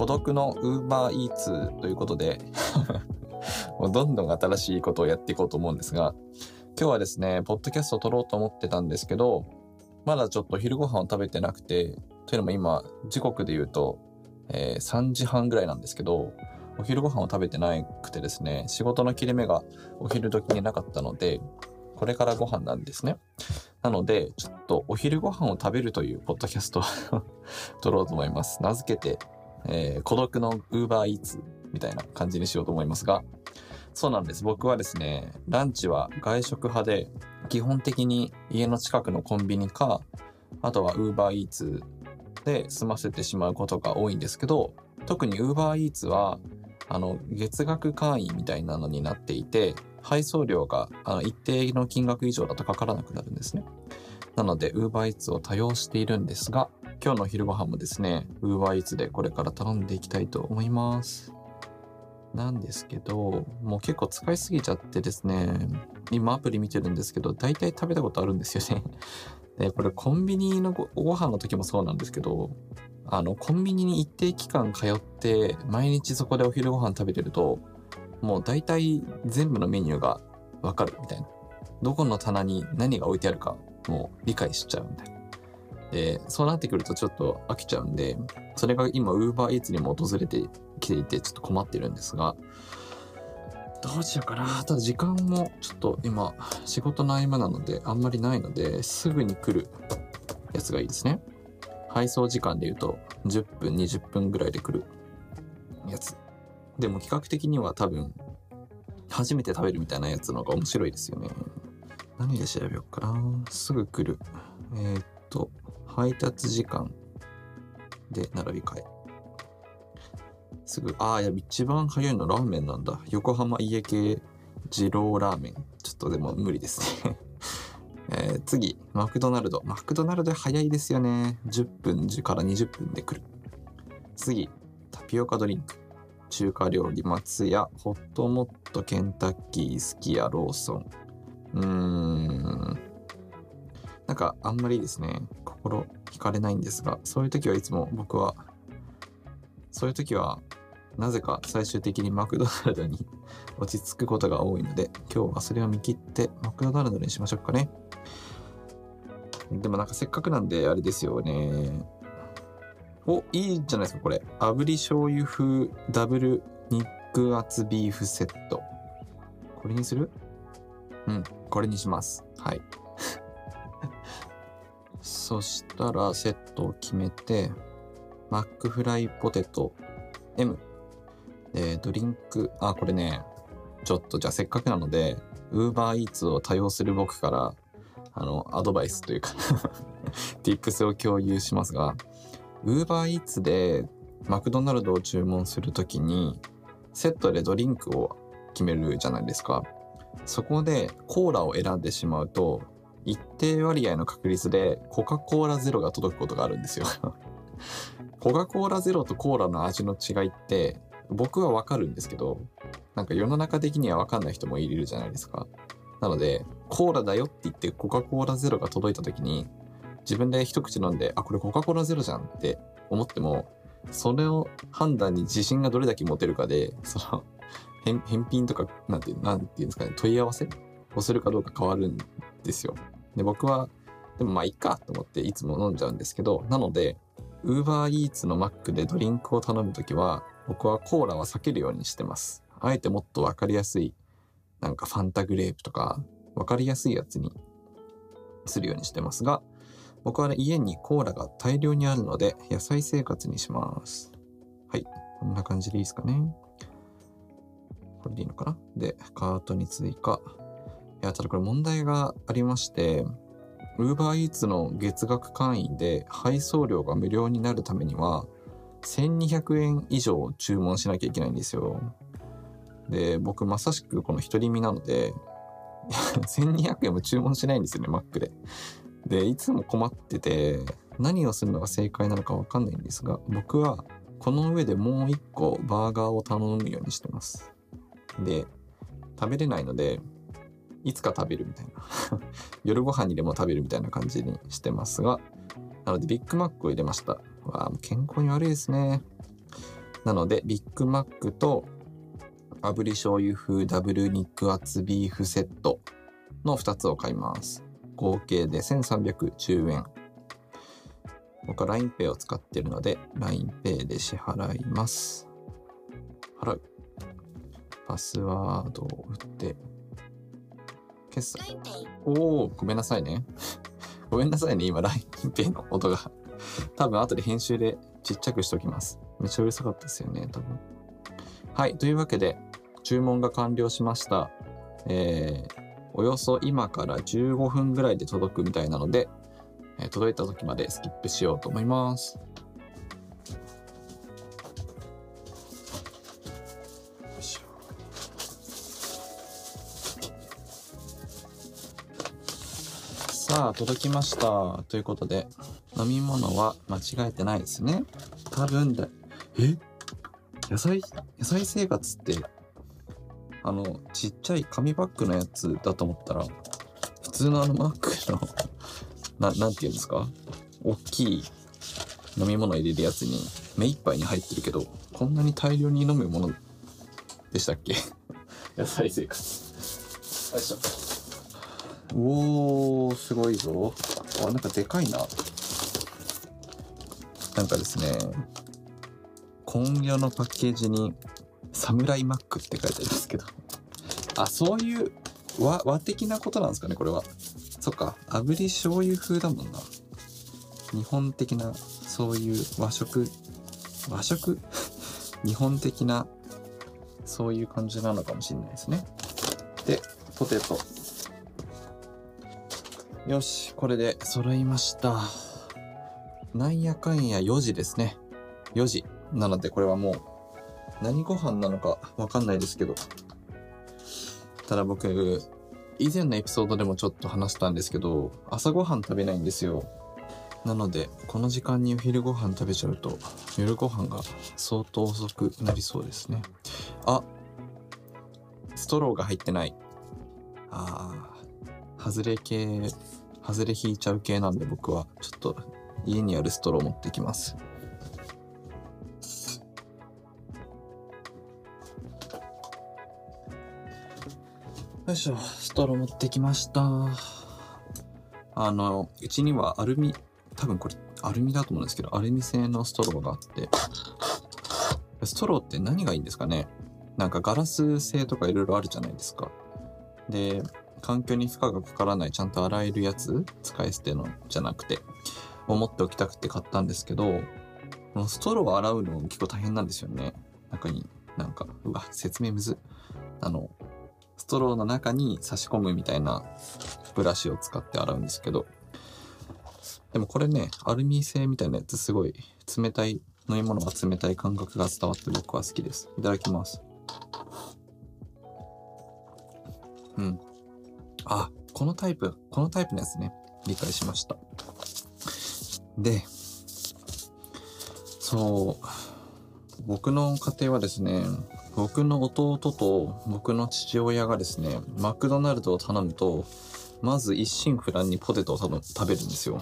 孤独のウーバーイーツということで もうどんどん新しいことをやっていこうと思うんですが、今日はですね、ポッドキャストを撮ろうと思ってたんですけど、まだちょっと昼ご飯を食べてなくて、というのも今、時刻で言うと、えー、3時半ぐらいなんですけど、お昼ご飯を食べてなくてですね、仕事の切れ目がお昼時になかったので、これからご飯なんですね。なので、ちょっとお昼ご飯を食べるというポッドキャストを 撮ろうと思います。名付けて、えー、孤独のウーバーイーツみたいな感じにしようと思いますが、そうなんです。僕はですね、ランチは外食派で、基本的に家の近くのコンビニか、あとはウーバーイーツで済ませてしまうことが多いんですけど、特にウーバーイーツは、あの、月額会員みたいなのになっていて、配送料があの一定の金額以上だとかからなくなるんですね。なので、ウーバーイーツを多用しているんですが、今日の昼ご飯もですね、ウーバーイーツでこれから頼んでいきたいと思います。なんですけど、もう結構使いすぎちゃってですね、今アプリ見てるんですけど、大体食べたことあるんですよね。で、これコンビニのごご飯の時もそうなんですけど、あの、コンビニに一定期間通って、毎日そこでお昼ご飯食べてると、もう大体全部のメニューがわかるみたいな。どこの棚に何が置いてあるか、もう理解しちゃうみたいな。で、そうなってくるとちょっと飽きちゃうんで、それが今 UberEats にも訪れてきていてちょっと困ってるんですが、どうしようかな。ただ時間もちょっと今仕事の合間なのであんまりないのですぐに来るやつがいいですね。配送時間で言うと10分、20分ぐらいで来るやつ。でも企画的には多分初めて食べるみたいなやつの方が面白いですよね。何で調べようかな。すぐ来る。えー、っと、配達時間で並び替え。すぐ、ああ、いや、一番早いのラーメンなんだ。横浜家系二郎ラーメン。ちょっとでも無理ですね えー、次、マクドナルド。マクドナルド早いですよね。10分から20分で来る。次、タピオカドリンク。中華料理、松屋、ホットモット、ケンタッキー、すき家、ローソン。うーん。なんかあんまりですね、心惹かれないんですが、そういう時はいつも僕は、そういう時は、なぜか最終的にマクドナルドに 落ち着くことが多いので、今日はそれを見切ってマクドナルドにしましょうかね。でもなんかせっかくなんであれですよね。お、いいじゃないですか、これ。炙り醤油風ダブル肉厚ビーフセット。これにする？うん、これにします。はい。そしたらセットを決めて、マックフライポテト M。で、ドリンク、あ、これね、ちょっとじゃあせっかくなので、ウーバーイーツを多用する僕から、あの、アドバイスというか tips を共有しますが、ウーバーイーツでマクドナルドを注文するときに、セットでドリンクを決めるじゃないですか。そこでコーラを選んでしまうと、一定割合の確率でコカ・コーラゼロが届くことがあるんですよ コカ・コーラゼロとコーラの味の違いって僕はわかるんですけど、なんか世の中的にはわかんない人もいるじゃないですか。なので、コーラだよって言ってコカ・コーラゼロが届いた時に、自分で一口飲んで、あ、これコカ・コーラゼロじゃんって思っても、それを判断に自信がどれだけ持てるかで、その、返品とか、なんて、なんていうんですかね、問い合わせをするかどうか変わるんですよ。で、僕は、でもまあいっかと思っていつも飲んじゃうんですけど、なので、ウーバーイーツのマックでドリンクを頼むときは、僕はコーラは避けるようにしてます。あえてもっとわかりやすい、なんかファンタグレープとか、わかりやすいやつにするようにしてますが、僕はね、家にコーラが大量にあるので、野菜生活にします。はい。こんな感じでいいですかね。これでいいのかなで、カートに追加。いや、ただこれ問題がありまして、UberEats の月額会員で配送料が無料になるためには、1200円以上注文しなきゃいけないんですよ。で、僕まさしくこの独り身なので、1200円も注文しないんですよね、Mac で。で、いつも困ってて、何をするのが正解なのかわかんないんですが、僕はこの上でもう一個バーガーを頼むようにしてます。で、食べれないので、いつか食べるみたいな 夜ご飯にでも食べるみたいな感じにしてますが、なのでビッグマックを入れました。わあ、健康に悪いですね。なので、ビッグマックと炙り醤油風ダブル肉厚ビーフセットの2つを買います。合計で1310円。僕は LINEPay を使ってるので、LINEPay で支払います。払う。パスワードを打って、決済。おー、ごめんなさいね。ごめんなさいね、今 LINEPay の音が。多分後で編集でちっちゃくしておきます。めっちゃうるさかったですよね、多分。はい、というわけで、注文が完了しました。えー、およそ今から15分ぐらいで届くみたいなので、えー届いた時までスキップしようと思います。さあ、届きました。ということで、飲み物は間違えてないですね。多分だ。え？野菜、野菜生活って、あの、ちっちゃい紙パックのやつだと思ったら、普通のあのマックの、な、なんて言うんですか？大きい飲み物入れるやつに目いっぱいに入ってるけど、こんなに大量に飲むものでしたっけ？野菜生活。よいしょ。おー、すごいぞ。あ、なんかでかいな。なんかですね、今夜のパッケージに、サムライマックって書いてありますけど。あ、そういう和、和的なことなんですかね、これは。そっか、炙り醤油風だもんな。日本的な、そういう和食、和食？日本的な、そういう感じなのかもしれないですね。で、ポテト。よし、これで揃いました。なんやかんや4時ですね。4時。なのでこれはもう何ご飯なのかわかんないですけど。ただ僕、以前のエピソードでもちょっと話したんですけど、朝ごはん食べないんですよ。なので、この時間にお昼ご飯食べちゃうと、夜ご飯が相当遅くなりそうですね。あ、ストローが入ってない。ああ、外れ系、外れ引いちゃう系なんで僕はちょっと家にあるストロー持ってきます。よいしょ、ストロー持ってきました。あの、うちにはアルミ、多分これアルミだと思うんですけど、アルミ製のストローがあって、ストローって何がいいんですかね？なんかガラス製とかいろいろあるじゃないですか。で、環境に負荷がかからないちゃんと洗えるやつ使い捨てのじゃなくて、思っておきたくて買ったんですけど、このストローを洗うの結構大変なんですよね。中になんか、うわ、説明むず。あの、ストローの中に差し込むみたいなブラシを使って洗うんですけど、でもこれね、アルミ製みたいなやつすごい冷たい、飲み物が冷たい感覚が伝わって僕は好きです。いただきます。うん。あ、このタイプ、このタイプのやつね、理解しました。で、そう、僕の家庭はですね、僕の弟と僕の父親がですね、マクドナルドを頼むと、まず一心不乱にポテトを多分食べるんですよ。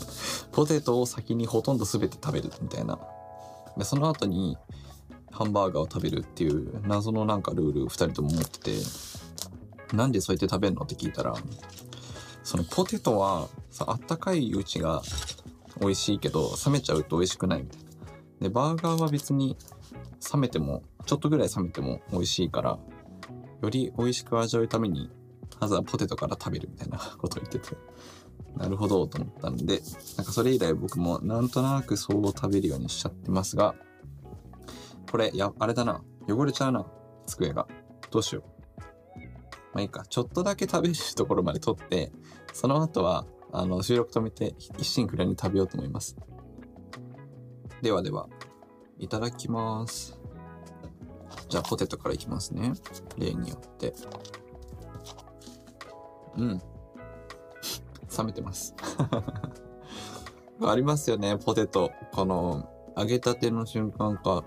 ポテトを先にほとんど全て食べるみたいな。で、その後にハンバーガーを食べるっていう謎のなんかルールを二人とも持ってて、なんでそうやって食べるの？って聞いたら、そのポテトはあったかいうちが美味しいけど、冷めちゃうと美味しくないみたいな。で、バーガーは別に冷めても、ちょっとぐらい冷めても美味しいから、より美味しく味わうために、まずはポテトから食べるみたいな ことを言ってて、なるほどと思ったんで、なんかそれ以来僕もなんとなくそう食べるようにしちゃってますが、これ、や、あれだな。汚れちゃうな。机が。どうしよう。まあいいか。ちょっとだけ食べるところまで取って、その後は、あの、収録止めて一心不乱に食べようと思います。ではでは、いただきます。じゃあポテトからいきますね。例によって。うん。冷めてます。ありますよね、ポテト。この、揚げたての瞬間か、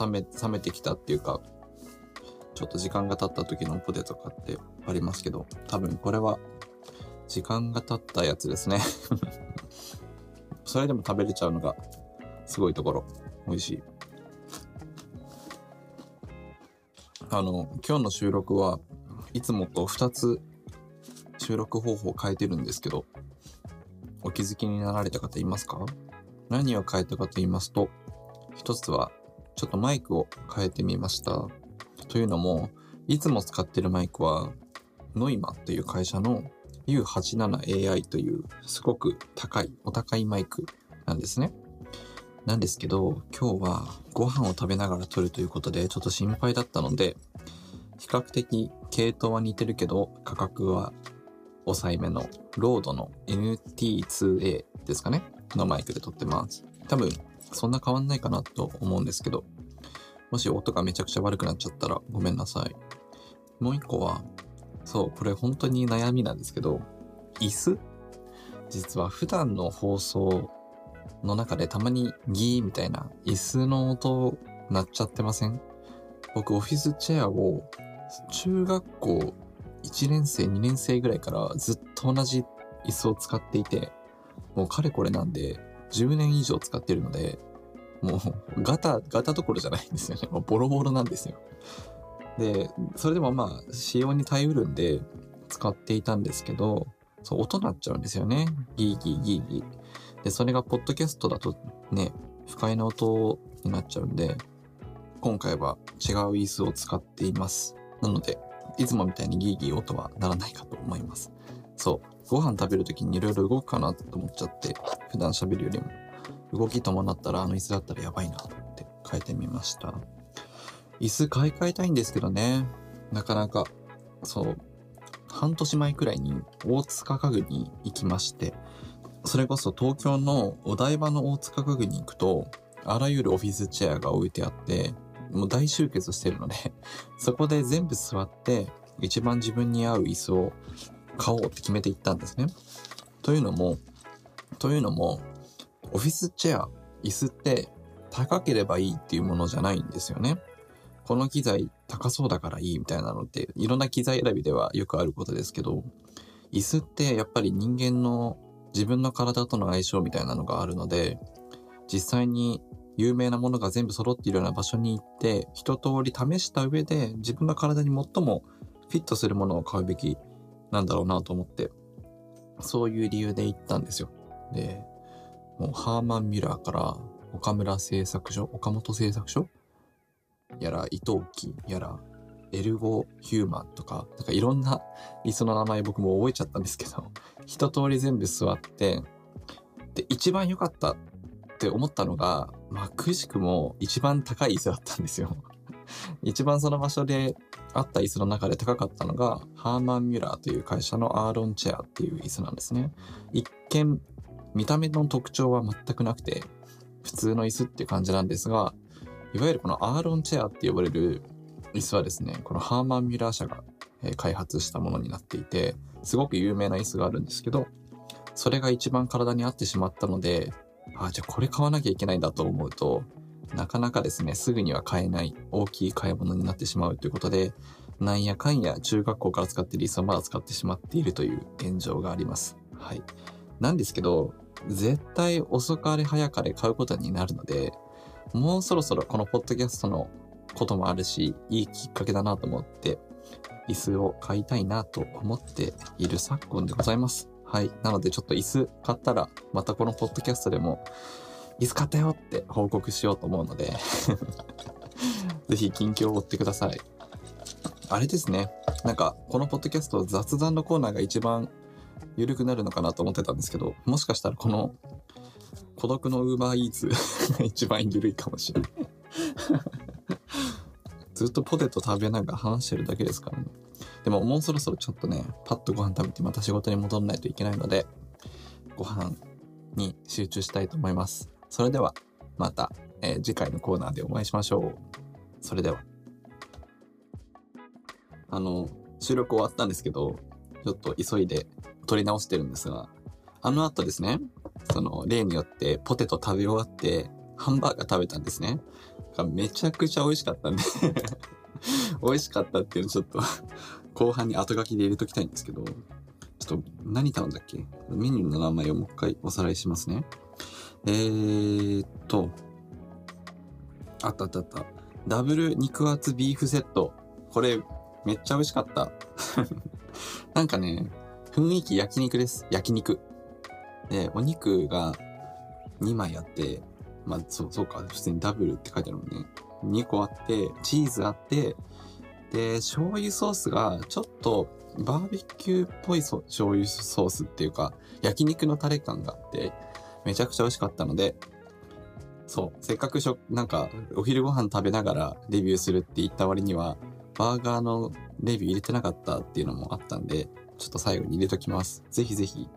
冷め、冷めてきたっていうか、ちょっと時間が経った時のポテトかってありますけど、多分これは、時間が経ったやつですね。それでも食べれちゃうのが、すごいところ。美味しい。あの、今日の収録はいつもと2つ収録方法を変えてるんですけど、お気づきになられた方いますか？何を変えたかと言いますと、一つはちょっとマイクを変えてみました。というのも、いつも使ってるマイクは、ノイマという会社の U87AI というすごく高い、お高いマイクなんですね。なんですけど、今日はご飯を食べながら撮るということでちょっと心配だったので、比較的系統は似てるけど価格は抑えめのロードの NT2A ですかねのマイクで撮ってます。多分そんな変わんないかなと思うんですけど、もし音がめちゃくちゃ悪くなっちゃったらごめんなさい。もう一個は、そう、これ本当に悩みなんですけど、椅子？実は普段の放送の中でたまにギーみたいな椅子の音鳴っちゃってません？僕オフィスチェアを中学校1年生2年生ぐらいからずっと同じ椅子を使っていてもうかれこれなんで10年以上使ってるのでもうガタガタどころじゃないんですよねもうボロボロなんですよでそれでもまあ仕様に耐えうるんで使っていたんですけどそう音鳴っちゃうんですよねギーギーギーギーで、それがポッドキャストだとね、不快な音になっちゃうんで、今回は違う椅子を使っています。なので、いつもみたいにギーギー音はならないかと思います。そう。ご飯食べるときにいろいろ動くかなと思っちゃって、普段喋るよりも、動き伴ったらあの椅子だったらやばいなって変えてみました。椅子買い替えたいんですけどね、なかなか、そう、半年前くらいに大塚家具に行きまして、それこそ東京のお台場の大塚家具に行くと、あらゆるオフィスチェアが置いてあって、もう大集結してるので そこで全部座って、一番自分に合う椅子を買おうって決めていったんですね。というのも、というのも、オフィスチェア、椅子って高ければいいっていうものじゃないんですよね。この機材高そうだからいいみたいなのって、いろんな機材選びではよくあることですけど、椅子ってやっぱり人間の自分の体との相性みたいなのがあるので、実際に有名なものが全部揃っているような場所に行って、一通り試した上で自分の体に最もフィットするものを買うべきなんだろうなと思って、そういう理由で行ったんですよ。で、もうハーマン・ミュラーから岡村製作所、岡本製作所やら、伊藤木やら、エルゴヒューマンとか、なんかいろんな椅子の名前僕も覚えちゃったんですけど、一通り全部座って、で、一番良かったって思ったのが、まあ、くしくも一番高い椅子だったんですよ。一番その場所であった椅子の中で高かったのが、ハーマン・ミュラーという会社のアーロンチェアっていう椅子なんですね。一見、見た目の特徴は全くなくて、普通の椅子っていう感じなんですが、いわゆるこのアーロンチェアって呼ばれる椅子はですね、このハーマン・ミュラー社が開発したものになっていて、すごく有名な椅子があるんですけど、それが一番体に合ってしまったので、あ、じゃあこれ買わなきゃいけないんだと思うと、なかなかですね、すぐには買えない大きい買い物になってしまうということで、なんやかんや中学校から使っている椅子をまだ使ってしまっているという現状があります。はい。なんですけど、絶対遅かれ早かれ買うことになるので、もうそろそろこのポッドキャストのこともあるし、いいきっかけだなと思って、椅子を買いたいなと思っている昨今でございます。はい。なのでちょっと椅子買ったら、またこのポッドキャストでも、椅子買ったよって報告しようと思うので ぜひ近況を追ってください。あれですね。なんか、このポッドキャスト雑談のコーナーが一番緩くなるのかなと思ってたんですけど、もしかしたらこの孤独のウーバーイーツ が一番緩いかもしれないずっとポテト食べながら話してるだけですからね。でももうそろそろちょっとね、パッとご飯食べてまた仕事に戻らないといけないので、ご飯に集中したいと思います。それでは、また、えー、次回のコーナーでお会いしましょう。それでは。あの、収録終わったんですけど、ちょっと急いで撮り直してるんですが、あの後ですね、その例によってポテト食べ終わって、ハンバーガー食べたんですね。めちゃくちゃ美味しかったんで 美味しかったっていうのちょっと後半に後書きで入れときたいんですけど、ちょっと何頼んだっけ？メニューの名前をもう一回おさらいしますね。えーっと、あったあったあった。ダブル肉厚ビーフセットこれ、めっちゃ美味しかった。なんかね、雰囲気焼肉です。焼肉。で、お肉が2枚あって、まあ、そう、そうか、普通にダブルって書いてあるもんね。2個あって、チーズあって、で、醤油ソースがちょっとバーベキューっぽい醤油ソースっていうか、焼肉のタレ感があって、めちゃくちゃ美味しかったので、そう、せっかくしょ、なんか、お昼ご飯食べながらレビューするって言った割には、バーガーのレビュー入れてなかったっていうのもあったんで、ちょっと最後に入れときます。ぜひぜひ、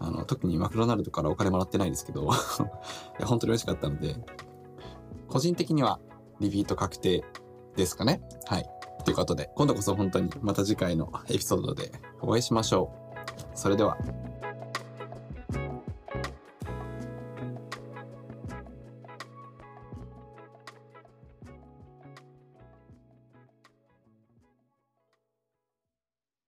あの、特にマクドナルドからお金もらってないですけど、いや、本当に美味しかったので、個人的にはリピート確定ですかね。はい。ということで、今度こそ本当にまた次回のエピソードでお会いしましょう。それでは。